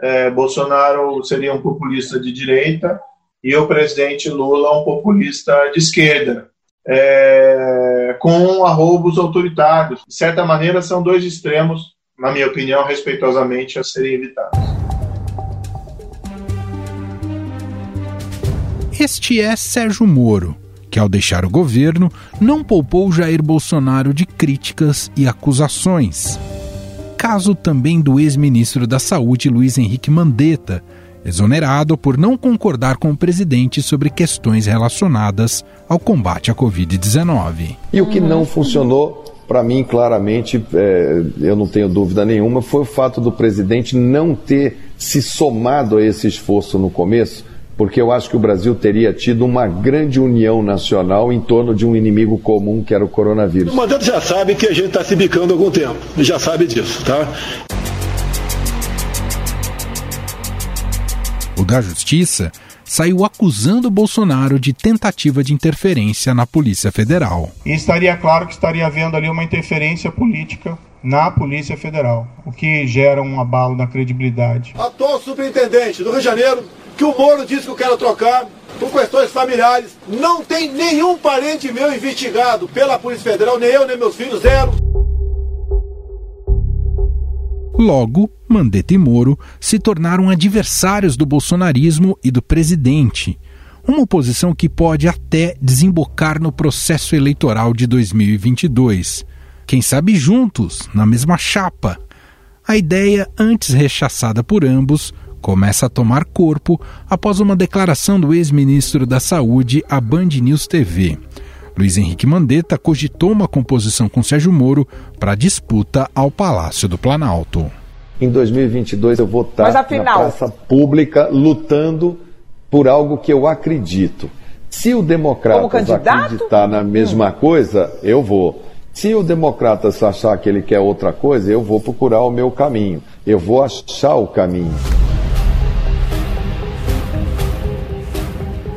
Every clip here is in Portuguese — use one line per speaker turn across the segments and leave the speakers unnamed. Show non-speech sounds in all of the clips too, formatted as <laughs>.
é, Bolsonaro seria um populista de direita e o presidente Lula um populista de esquerda, é, com arroubos autoritários. De certa maneira, são dois extremos, na minha opinião, respeitosamente a serem evitados.
Este é Sérgio Moro, que ao deixar o governo não poupou Jair Bolsonaro de críticas e acusações. Caso também do ex-ministro da Saúde Luiz Henrique Mandetta, exonerado por não concordar com o presidente sobre questões relacionadas ao combate à Covid-19.
E o que não funcionou, para mim, claramente, é, eu não tenho dúvida nenhuma, foi o fato do presidente não ter se somado a esse esforço no começo, porque eu acho que o Brasil teria tido uma grande união nacional em torno de um inimigo comum que era o coronavírus.
O Mandetta já sabe que a gente está se bicando há algum tempo, já sabe disso, tá?
o da Justiça, saiu acusando Bolsonaro de tentativa de interferência na Polícia Federal.
E estaria claro que estaria havendo ali uma interferência política na Polícia Federal, o que gera um abalo na credibilidade.
Atual superintendente do Rio de Janeiro, que o Moro disse que eu quero trocar por questões familiares, não tem nenhum parente meu investigado pela Polícia Federal, nem eu, nem meus filhos, zero.
Logo, Mandetta e Moro se tornaram adversários do bolsonarismo e do presidente. Uma oposição que pode até desembocar no processo eleitoral de 2022. Quem sabe juntos, na mesma chapa. A ideia, antes rechaçada por ambos, começa a tomar corpo após uma declaração do ex-ministro da Saúde à Band News TV. Luiz Henrique Mandetta cogitou uma composição com Sérgio Moro para disputa ao Palácio do Planalto.
Em 2022 eu vou estar afinal... na praça pública lutando por algo que eu acredito. Se o Democratas acreditar na mesma hum. coisa, eu vou. Se o Democratas achar que ele quer outra coisa, eu vou procurar o meu caminho. Eu vou achar o caminho.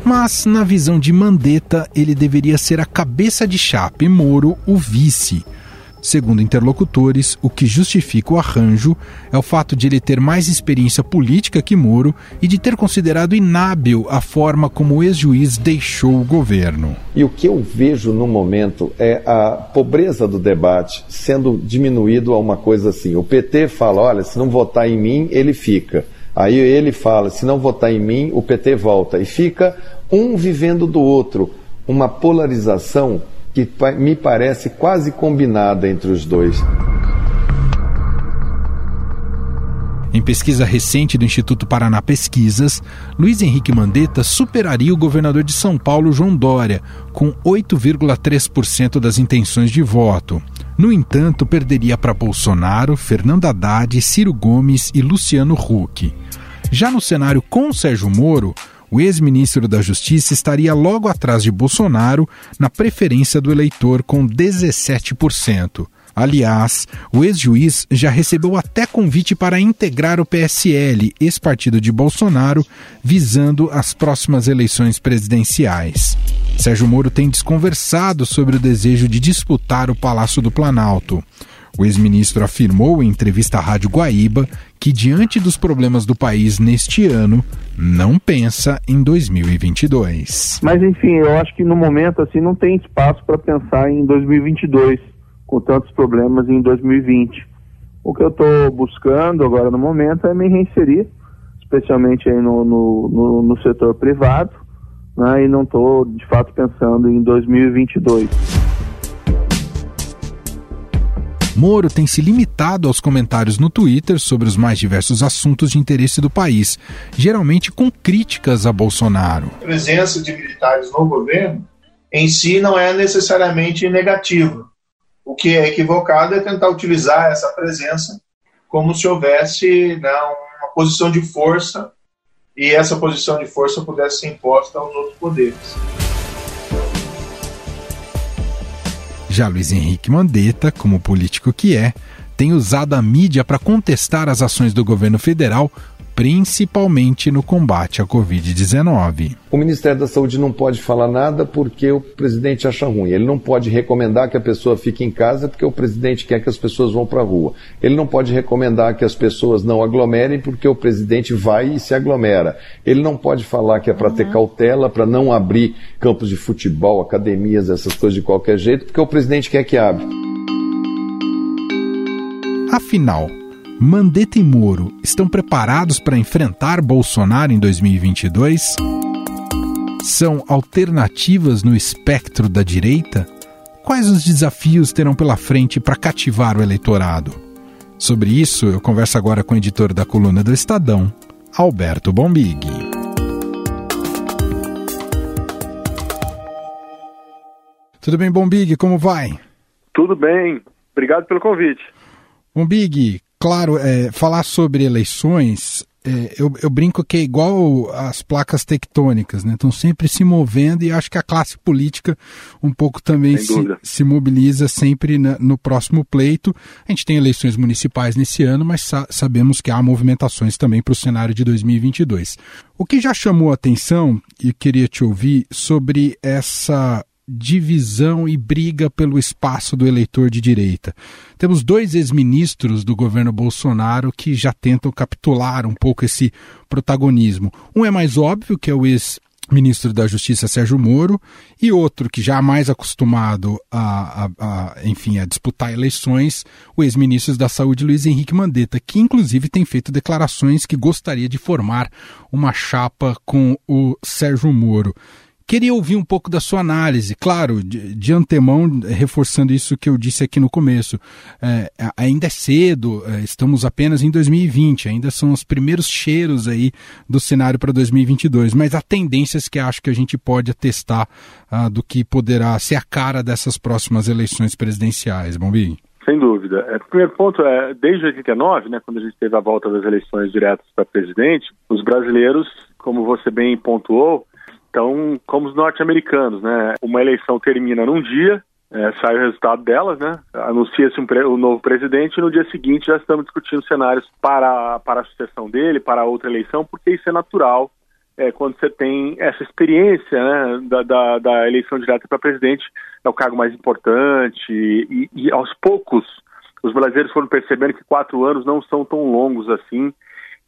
Mas, na visão de Mandetta, ele deveria ser a cabeça de chapa e Moro o vice. Segundo interlocutores, o que justifica o arranjo é o fato de ele ter mais experiência política que Moro e de ter considerado inábil a forma como o ex-juiz deixou o governo.
E o que eu vejo no momento é a pobreza do debate sendo diminuído a uma coisa assim. O PT fala: olha, se não votar em mim, ele fica. Aí ele fala: se não votar em mim, o PT volta. E fica um vivendo do outro. Uma polarização que me parece quase combinada entre os dois.
Em pesquisa recente do Instituto Paraná Pesquisas, Luiz Henrique Mandetta superaria o governador de São Paulo, João Dória, com 8,3% das intenções de voto. No entanto, perderia para Bolsonaro, Fernando Haddad, Ciro Gomes e Luciano Huck. Já no cenário com Sérgio Moro, o ex-ministro da Justiça estaria logo atrás de Bolsonaro na preferência do eleitor com 17%. Aliás, o ex-juiz já recebeu até convite para integrar o PSL, ex-partido de Bolsonaro, visando as próximas eleições presidenciais. Sérgio Moro tem desconversado sobre o desejo de disputar o Palácio do Planalto. O ex-ministro afirmou em entrevista à Rádio Guaíba que, diante dos problemas do país neste ano, não pensa em 2022.
Mas, enfim, eu acho que no momento assim não tem espaço para pensar em 2022, com tantos problemas em 2020. O que eu estou buscando agora no momento é me reinserir, especialmente aí no, no, no, no setor privado, né, e não estou de fato pensando em 2022.
Moro tem se limitado aos comentários no Twitter sobre os mais diversos assuntos de interesse do país, geralmente com críticas a Bolsonaro.
A presença de militares no governo em si não é necessariamente negativa. O que é equivocado é tentar utilizar essa presença como se houvesse né, uma posição de força e essa posição de força pudesse ser imposta aos outros poderes.
Já Luiz Henrique Mandetta, como político que é, tem usado a mídia para contestar as ações do governo federal, principalmente no combate à Covid-19.
O Ministério da Saúde não pode falar nada porque o presidente acha ruim. Ele não pode recomendar que a pessoa fique em casa porque o presidente quer que as pessoas vão para a rua. Ele não pode recomendar que as pessoas não aglomerem porque o presidente vai e se aglomera. Ele não pode falar que é para uhum. ter cautela, para não abrir campos de futebol, academias, essas coisas de qualquer jeito, porque o presidente quer que abra.
Afinal, Mandetta e Moro estão preparados para enfrentar Bolsonaro em 2022? São alternativas no espectro da direita? Quais os desafios terão pela frente para cativar o eleitorado? Sobre isso, eu converso agora com o editor da coluna do Estadão, Alberto Bombig. Tudo bem, Bombig? Como vai?
Tudo bem. Obrigado pelo convite.
Bombig, claro, é, falar sobre eleições, é, eu, eu, brinco que é igual as placas tectônicas, né? Estão sempre se movendo e acho que a classe política um pouco também se, se, mobiliza sempre na, no próximo pleito. A gente tem eleições municipais nesse ano, mas sa sabemos que há movimentações também para o cenário de 2022. O que já chamou a atenção, e queria te ouvir, sobre essa divisão e briga pelo espaço do eleitor de direita. Temos dois ex-ministros do governo Bolsonaro que já tentam capitular um pouco esse protagonismo. Um é mais óbvio, que é o ex ministro da Justiça Sérgio Moro e outro que já é mais acostumado a, a, a, enfim a disputar eleições o ex-ministro da Saúde Luiz Henrique Mandetta que inclusive tem feito declarações que gostaria de formar uma chapa com o Sérgio Moro Queria ouvir um pouco da sua análise, claro, de, de antemão, reforçando isso que eu disse aqui no começo. É, ainda é cedo, é, estamos apenas em 2020, ainda são os primeiros cheiros aí do cenário para 2022, mas há tendências que acho que a gente pode atestar ah, do que poderá ser a cara dessas próximas eleições presidenciais. Bombi?
Sem dúvida. É, o primeiro ponto é, desde 89, né, quando a gente teve a volta das eleições diretas para presidente, os brasileiros, como você bem pontuou, então, como os norte-americanos, né? Uma eleição termina num dia, é, sai o resultado delas, né? Anuncia-se um o novo presidente e no dia seguinte já estamos discutindo cenários para, para a sucessão dele, para outra eleição, porque isso é natural é, quando você tem essa experiência né, da, da, da eleição direta para presidente, é o cargo mais importante e, e aos poucos os brasileiros foram percebendo que quatro anos não são tão longos assim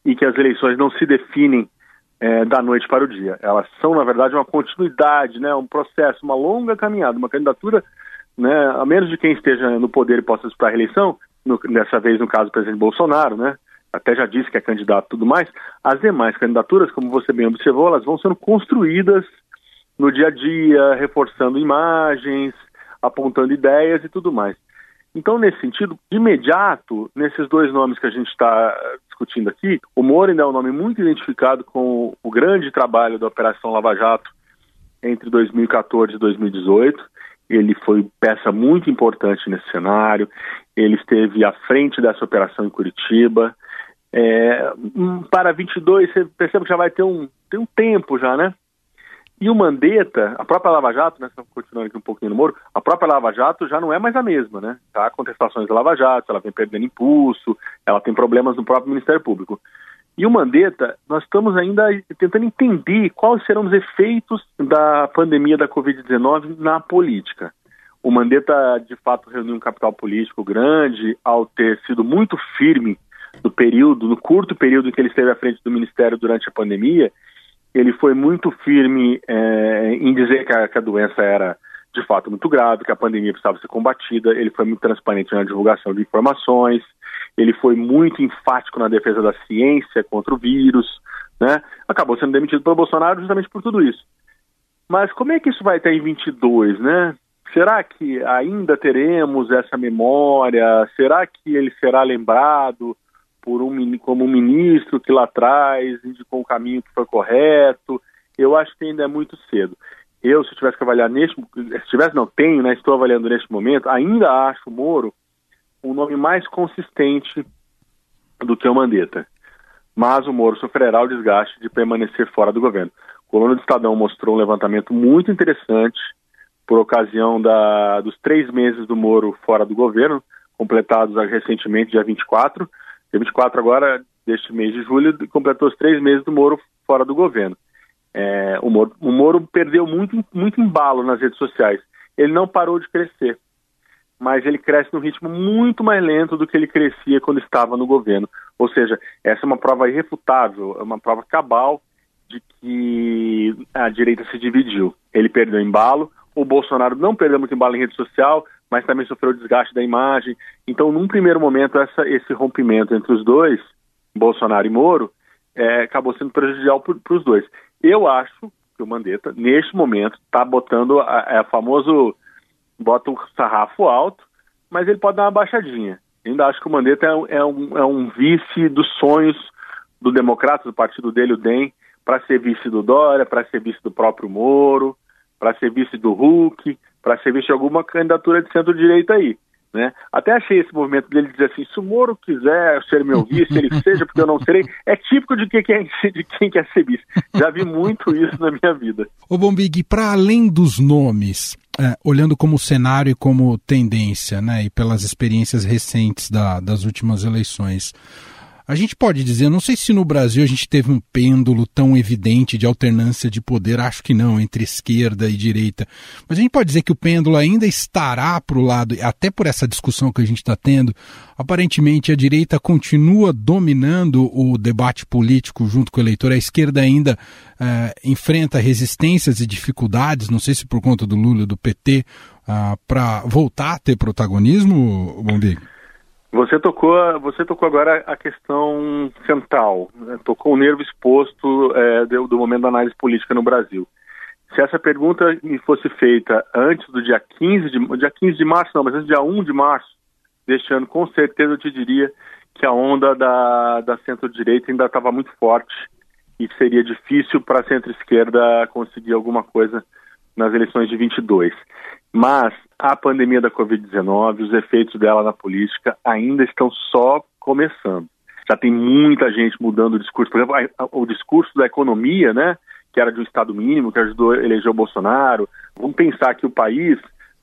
e que as eleições não se definem é, da noite para o dia. Elas são, na verdade, uma continuidade, né, um processo, uma longa caminhada, uma candidatura, né, a menos de quem esteja no poder e possa disputar a reeleição, no, dessa vez no caso do presidente Bolsonaro, né, até já disse que é candidato e tudo mais, as demais candidaturas, como você bem observou, elas vão sendo construídas no dia a dia, reforçando imagens, apontando ideias e tudo mais. Então, nesse sentido, de imediato, nesses dois nomes que a gente está discutindo aqui, o Moro ainda é um nome muito identificado com o grande trabalho da Operação Lava Jato entre 2014 e 2018. Ele foi peça muito importante nesse cenário. Ele esteve à frente dessa operação em Curitiba. É, para 22, você percebe que já vai ter um, tem um tempo já, né? E o Mandetta, a própria Lava Jato, né, continuando aqui um pouquinho no Moro, a própria Lava Jato já não é mais a mesma, né? Tá contestações da Lava Jato, ela vem perdendo impulso, ela tem problemas no próprio Ministério Público. E o Mandetta, nós estamos ainda tentando entender quais serão os efeitos da pandemia da Covid-19 na política. O Mandetta, de fato, reuniu um capital político grande ao ter sido muito firme no período, no curto período em que ele esteve à frente do Ministério durante a pandemia, ele foi muito firme é, em dizer que a, que a, doença era de fato muito grave, que a pandemia precisava ser combatida. Ele foi muito transparente na divulgação de informações. Ele foi muito enfático na defesa da ciência contra o vírus. Né? Acabou sendo demitido pelo Bolsonaro justamente por tudo isso. Mas como é que isso vai estar em 22, né? Será que ainda teremos essa memória? Será que ele será lembrado? por um como ministro que lá atrás indicou um caminho que foi correto. Eu acho que ainda é muito cedo. Eu, se tivesse que avaliar neste, se tivesse não tenho, né, estou avaliando neste momento, ainda acho o Moro um nome mais consistente do que o Mandetta. Mas o Moro sofrerá o desgaste de permanecer fora do governo. O Coluna do Estadão mostrou um levantamento muito interessante por ocasião da, dos três meses do Moro fora do governo, completados recentemente, dia 24, Dia 24 agora deste mês de julho, completou os três meses do Moro fora do governo. É, o, Moro, o Moro perdeu muito, muito embalo nas redes sociais. Ele não parou de crescer, mas ele cresce num ritmo muito mais lento do que ele crescia quando estava no governo. Ou seja, essa é uma prova irrefutável, é uma prova cabal de que a direita se dividiu. Ele perdeu embalo, o Bolsonaro não perdeu muito embalo em rede social, mas também sofreu desgaste da imagem. Então, num primeiro momento, essa, esse rompimento entre os dois, Bolsonaro e Moro, é, acabou sendo prejudicial para os dois. Eu acho que o Mandetta, neste momento, está botando a, a é, famoso bota o sarrafo alto, mas ele pode dar uma baixadinha. ainda acho que o Mandetta é, é, um, é um vice dos sonhos do Democrata, do partido dele, o DEM, para ser vice do Dória, para ser vice do próprio Moro, para ser vice do Hulk, para ser vice de alguma candidatura de centro-direita aí. Né? Até achei esse movimento dele dizer assim: se o Moro quiser ser meu vice, ele <laughs> seja, porque eu não serei. É típico de quem quer, de quem quer ser vice. Já vi muito isso na minha vida.
Ô Bombig, para além dos nomes, é, olhando como cenário e como tendência, né, e pelas experiências recentes da, das últimas eleições, a gente pode dizer, não sei se no Brasil a gente teve um pêndulo tão evidente de alternância de poder, acho que não, entre esquerda e direita. Mas a gente pode dizer que o pêndulo ainda estará para o lado, até por essa discussão que a gente está tendo. Aparentemente a direita continua dominando o debate político junto com o eleitor, a esquerda ainda é, enfrenta resistências e dificuldades, não sei se por conta do Lula, do PT, ah, para voltar a ter protagonismo, Bombi?
Você tocou, você tocou agora a questão central, né? tocou o nervo exposto é, do, do, momento da análise política no Brasil. Se essa pergunta me fosse feita antes do dia 15 de, dia 15 de março, não, mas antes do dia 1 de março deste ano, com certeza eu te diria que a onda da, da centro-direita ainda estava muito forte e seria difícil para a centro-esquerda conseguir alguma coisa nas eleições de 22. Mas a pandemia da Covid-19, os efeitos dela na política ainda estão só começando. Já tem muita gente mudando o discurso. Por exemplo, o discurso da economia, né, que era de um Estado mínimo, que ajudou a eleger o Bolsonaro. Vamos pensar que o país,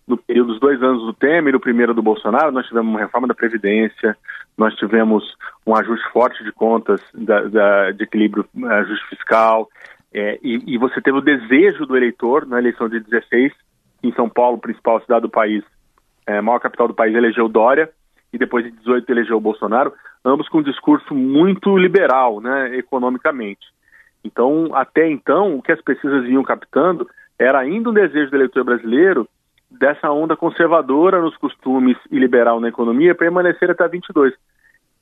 no período dos dois anos do Temer e o primeiro do Bolsonaro, nós tivemos uma reforma da Previdência, nós tivemos um ajuste forte de contas, da, da, de equilíbrio, ajuste fiscal, é, e, e, você teve o desejo do eleitor na eleição de 16 em São Paulo, principal cidade do país, é, maior capital do país, elegeu Dória e depois de 18 elegeu Bolsonaro, ambos com um discurso muito liberal, né, economicamente. Então, até então, o que as pesquisas vinham captando era ainda um desejo do eleitor brasileiro dessa onda conservadora nos costumes e liberal na economia permanecer até 22.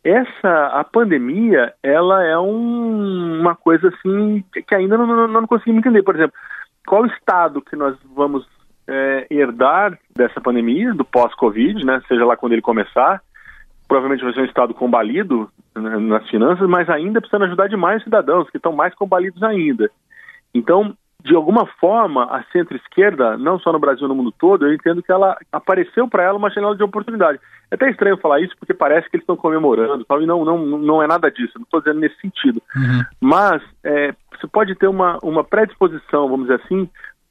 Essa a pandemia, ela é um, uma coisa assim que ainda não, não, não conseguimos entender. Por exemplo, qual estado que nós vamos é, herdar dessa pandemia, do pós-Covid, né, seja lá quando ele começar. Provavelmente vai ser um Estado combalido né, nas finanças, mas ainda precisando ajudar demais os cidadãos, que estão mais combalidos ainda. Então, de alguma forma, a centro-esquerda, não só no Brasil, no mundo todo, eu entendo que ela apareceu para ela uma janela de oportunidade. É até estranho falar isso, porque parece que eles estão comemorando, tal, e não, não, não é nada disso, não estou dizendo nesse sentido. Uhum. Mas é, você pode ter uma, uma predisposição, vamos dizer assim,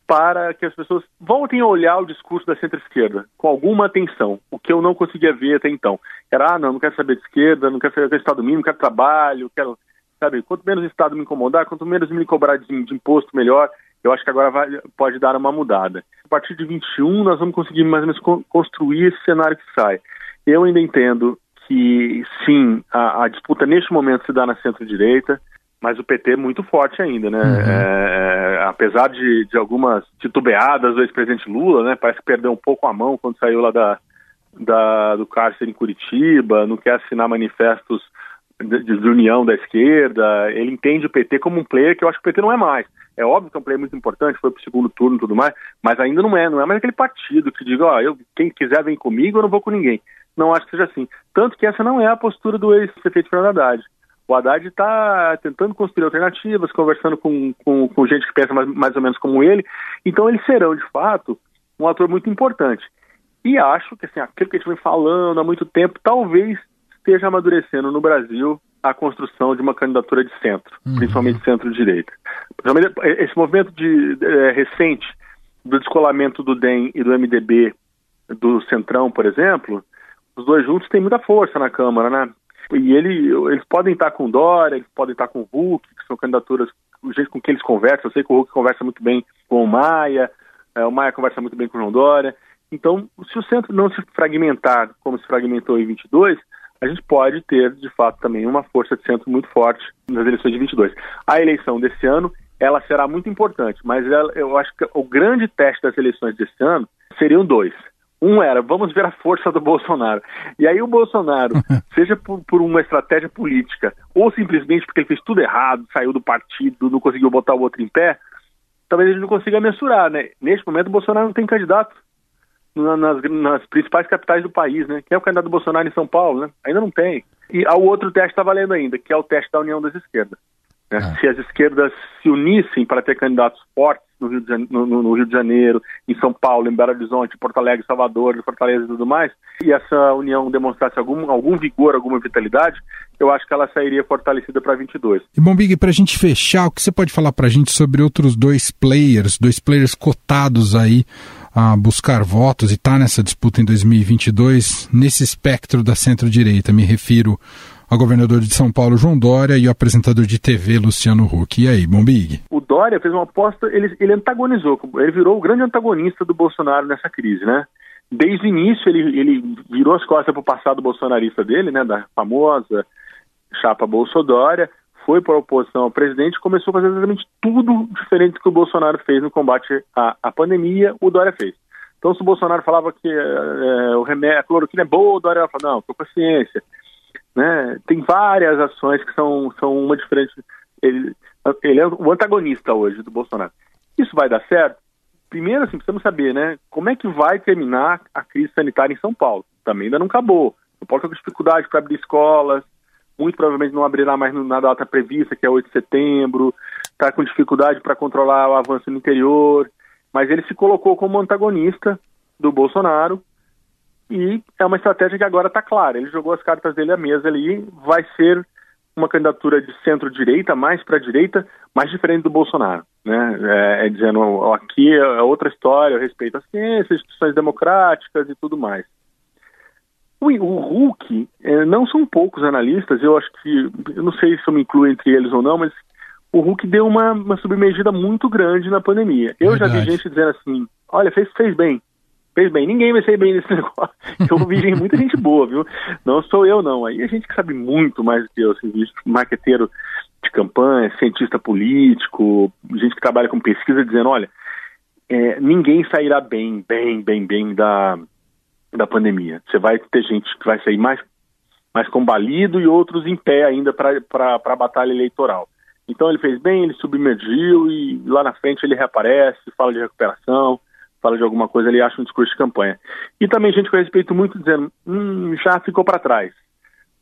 para que as pessoas voltem a olhar o discurso da centro-esquerda com alguma atenção, o que eu não conseguia ver até então. Era, ah, não, não quero saber de esquerda, não quero saber do Estado mínimo, quero trabalho, quero, sabe, quanto menos o Estado me incomodar, quanto menos me cobrar de, de imposto, melhor. Eu acho que agora vai, pode dar uma mudada. A partir de 21, nós vamos conseguir mais ou menos construir esse cenário que sai. Eu ainda entendo que, sim, a, a disputa neste momento se dá na centro-direita, mas o PT é muito forte ainda, né? Uhum. É, é, apesar de, de algumas titubeadas do ex-presidente Lula, né? Parece que perdeu um pouco a mão quando saiu lá da, da, do cárcere em Curitiba, não quer assinar manifestos de, de, união da esquerda. Ele entende o PT como um player que eu acho que o PT não é mais. É óbvio que é um player muito importante, foi para o segundo turno e tudo mais, mas ainda não é, não é mais aquele partido que diga, ó, eu, quem quiser vem comigo, eu não vou com ninguém. Não acho que seja assim. Tanto que essa não é a postura do ex-prefeito Fernando Haddad. O Haddad está tentando construir alternativas, conversando com, com, com gente que pensa mais, mais, ou menos como ele. Então, eles serão, de fato, um ator muito importante. E acho que assim, aquilo que a gente vem falando há muito tempo, talvez esteja amadurecendo no Brasil a construção de uma candidatura de centro, uhum. principalmente centro-direita. Esse movimento de, é, recente do descolamento do DEM e do MDB do Centrão, por exemplo, os dois juntos têm muita força na Câmara, né? E ele, eles podem estar com Dória, eles podem estar com o Hulk, que são candidaturas, o jeito com que eles conversam, eu sei que o Hulk conversa muito bem com o Maia, é, o Maia conversa muito bem com o João Dória, então, se o centro não se fragmentar como se fragmentou em 22, a gente pode ter, de fato, também uma força de centro muito forte nas eleições de 22. A eleição desse ano, ela será muito importante, mas ela, eu acho que o grande teste das eleições desse ano seriam dois. Um era, vamos ver a força do Bolsonaro. E aí o Bolsonaro, <laughs> seja por, por, uma estratégia política, ou simplesmente porque ele fez tudo errado, saiu do partido, não conseguiu botar o outro em pé, talvez ele não consiga mensurar, né? Neste momento o Bolsonaro não tem candidato nas, nas principais capitais do país, né? Quem é o candidato do Bolsonaro em São Paulo, né? Ainda não tem. E o outro teste está valendo ainda, que é o teste da união das esquerdas. Né? Ah. Se as esquerdas se unissem para ter candidatos fortes no Rio, de, no, no Rio de Janeiro, em São Paulo, em Belo Horizonte, Porto Alegre, Salvador, Fortaleza e tudo mais, e essa união demonstrasse algum, algum vigor, alguma vitalidade, eu acho que ela sairia fortalecida para 22.
E bom, Big, para a gente fechar, o que você pode falar para a gente sobre outros dois players, dois players cotados aí a buscar votos e está nessa disputa em 2022 nesse espectro da centro-direita? Me refiro ao governador de São Paulo, João Dória, e ao apresentador de TV, Luciano Huck. E aí, Bombig?
O Dória fez uma aposta, ele, ele antagonizou, ele virou o grande antagonista do Bolsonaro nessa crise, né? Desde o início, ele, ele virou as costas para o passado bolsonarista dele, né? Da famosa chapa Bolsodória, foi para a oposição ao presidente começou a fazer exatamente tudo diferente do que o Bolsonaro fez no combate à, à pandemia, o Dória fez. Então, se o Bolsonaro falava que é, o remédio, a cloroquina é boa, o Dória falava, não, com a ciência. Né? Tem várias ações que são, são uma diferente. Ele, ele é o antagonista hoje do Bolsonaro. Isso vai dar certo? Primeiro, assim, precisamos saber, né? Como é que vai terminar a crise sanitária em São Paulo? Também ainda não acabou. São Paulo está com dificuldade para abrir escolas, muito provavelmente não abrirá mais na data prevista, que é 8 de setembro, está com dificuldade para controlar o avanço no interior, mas ele se colocou como antagonista do Bolsonaro e é uma estratégia que agora está clara. Ele jogou as cartas dele à mesa ali, vai ser uma candidatura de centro-direita, mais para a direita, mais diferente do Bolsonaro. Né? É, é dizendo, aqui é outra história, eu respeito a ciência, instituições democráticas e tudo mais. O, o Hulk, é, não são poucos analistas, eu acho que, eu não sei se eu me incluo entre eles ou não, mas o Hulk deu uma, uma submergida muito grande na pandemia. Eu Verdade. já vi gente dizendo assim, olha, fez, fez bem, fez bem. Ninguém vai ser bem nesse <laughs> negócio. Eu vi gente, muita gente boa, viu? Não sou eu, não. Aí a gente que sabe muito mais do que eu, assim, marqueteiro de campanha, cientista político, gente que trabalha com pesquisa, dizendo, olha, é, ninguém sairá bem, bem, bem, bem da, da pandemia. Você vai ter gente que vai sair mais, mais combalido e outros em pé ainda para a batalha eleitoral. Então ele fez bem, ele submergiu e lá na frente ele reaparece, fala de recuperação, fala de alguma coisa, ele acha um discurso de campanha. E também gente que eu respeito muito dizendo, hum, já ficou para trás.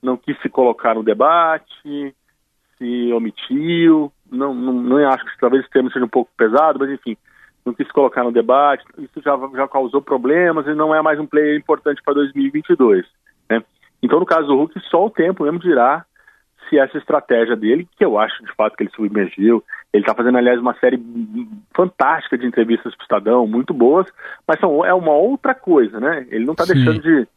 Não quis se colocar no debate, se omitiu, não, não, não acho que talvez esse termo seja um pouco pesado, mas enfim, não quis colocar no debate, isso já, já causou problemas e não é mais um player importante para 2022. Né? Então, no caso do Hulk, só o tempo mesmo dirá se essa estratégia dele, que eu acho de fato que ele submergiu, ele está fazendo, aliás, uma série fantástica de entrevistas para o Estadão, muito boas, mas são, é uma outra coisa, né? Ele não está deixando de,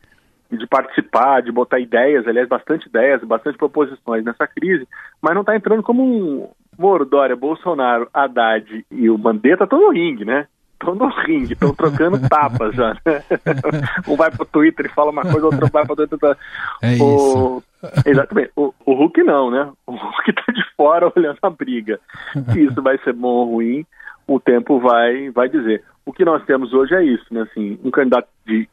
de participar, de botar ideias, aliás, bastante ideias, bastante proposições nessa crise, mas não está entrando como um, Moro, Dória, Bolsonaro, Haddad e o Mandetta estão no ringue, né? Estão no ringue, estão trocando <laughs> tapas já. Né? <laughs> um vai pro Twitter e fala uma coisa, outro vai pro Twitter.
É o... <laughs>
Exatamente. O, o Hulk não, né? O Hulk tá de fora olhando a briga. Se isso vai ser bom ou ruim, o tempo vai, vai dizer. O que nós temos hoje é isso, né? Assim, um candidato de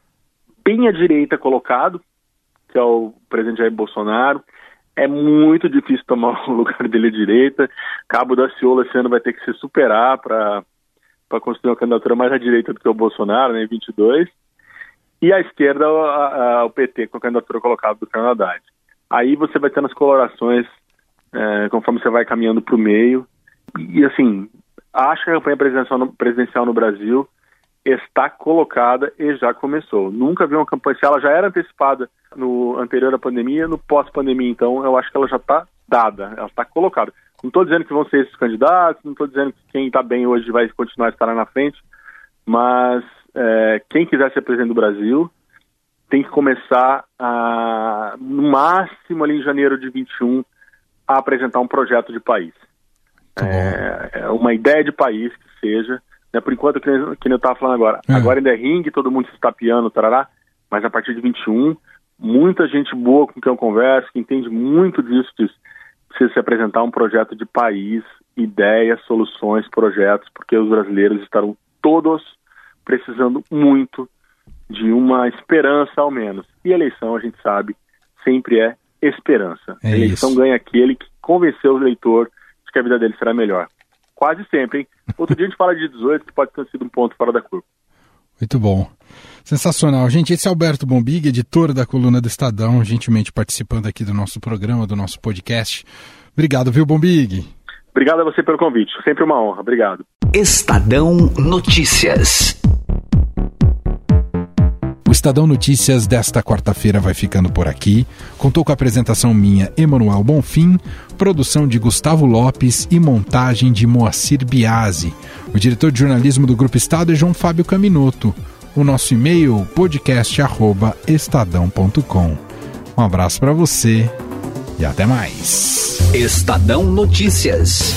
bem à direita colocado, que é o presidente Jair Bolsonaro, é muito difícil tomar o lugar dele à direita. Cabo da Ciola esse ano vai ter que se superar para construir uma candidatura mais à direita do que o Bolsonaro, né, em 22. E à esquerda, a, a, o PT com a candidatura colocada do Canadá. Aí você vai tendo as colorações é, conforme você vai caminhando para o meio. E, assim, acho que a campanha presidencial no, presidencial no Brasil está colocada e já começou. Nunca vi uma campanha, se ela já era antecipada no anterior à pandemia, no pós-pandemia, então eu acho que ela já está dada, ela está colocada. Não estou dizendo que vão ser esses candidatos, não estou dizendo que quem está bem hoje vai continuar a estar lá na frente, mas é, quem quiser ser presidente do Brasil tem que começar a, no máximo ali em janeiro de 21 a apresentar um projeto de país. É, é, uma ideia de país que seja, né, por enquanto, que, que eu estava falando agora, é. agora ainda é ringue, todo mundo se estapeando, tarará, mas a partir de 21, muita gente boa com quem eu converso, que entende muito disso, diz, precisa se apresentar um projeto de país, ideias, soluções, projetos, porque os brasileiros estarão todos precisando muito de uma esperança ao menos. E eleição, a gente sabe, sempre é esperança.
É
a eleição
isso.
ganha aquele que convenceu o eleitor de que a vida dele será melhor. Quase sempre, hein? <laughs> Outro dia a gente fala de 18, que pode ter sido um ponto fora da curva.
Muito bom. Sensacional. Gente, esse é Alberto Bombig, editor da coluna do Estadão, gentilmente participando aqui do nosso programa, do nosso podcast. Obrigado, viu, Bombig?
Obrigado a você pelo convite. Sempre uma honra. Obrigado.
Estadão Notícias.
O Estadão Notícias desta quarta-feira vai ficando por aqui. Contou com a apresentação minha, Emanuel Bonfim, produção de Gustavo Lopes e montagem de Moacir Biasi. O diretor de jornalismo do Grupo Estado é João Fábio Caminoto. O nosso e-mail podcast@estadão.com. Um abraço para você e até mais.
Estadão Notícias.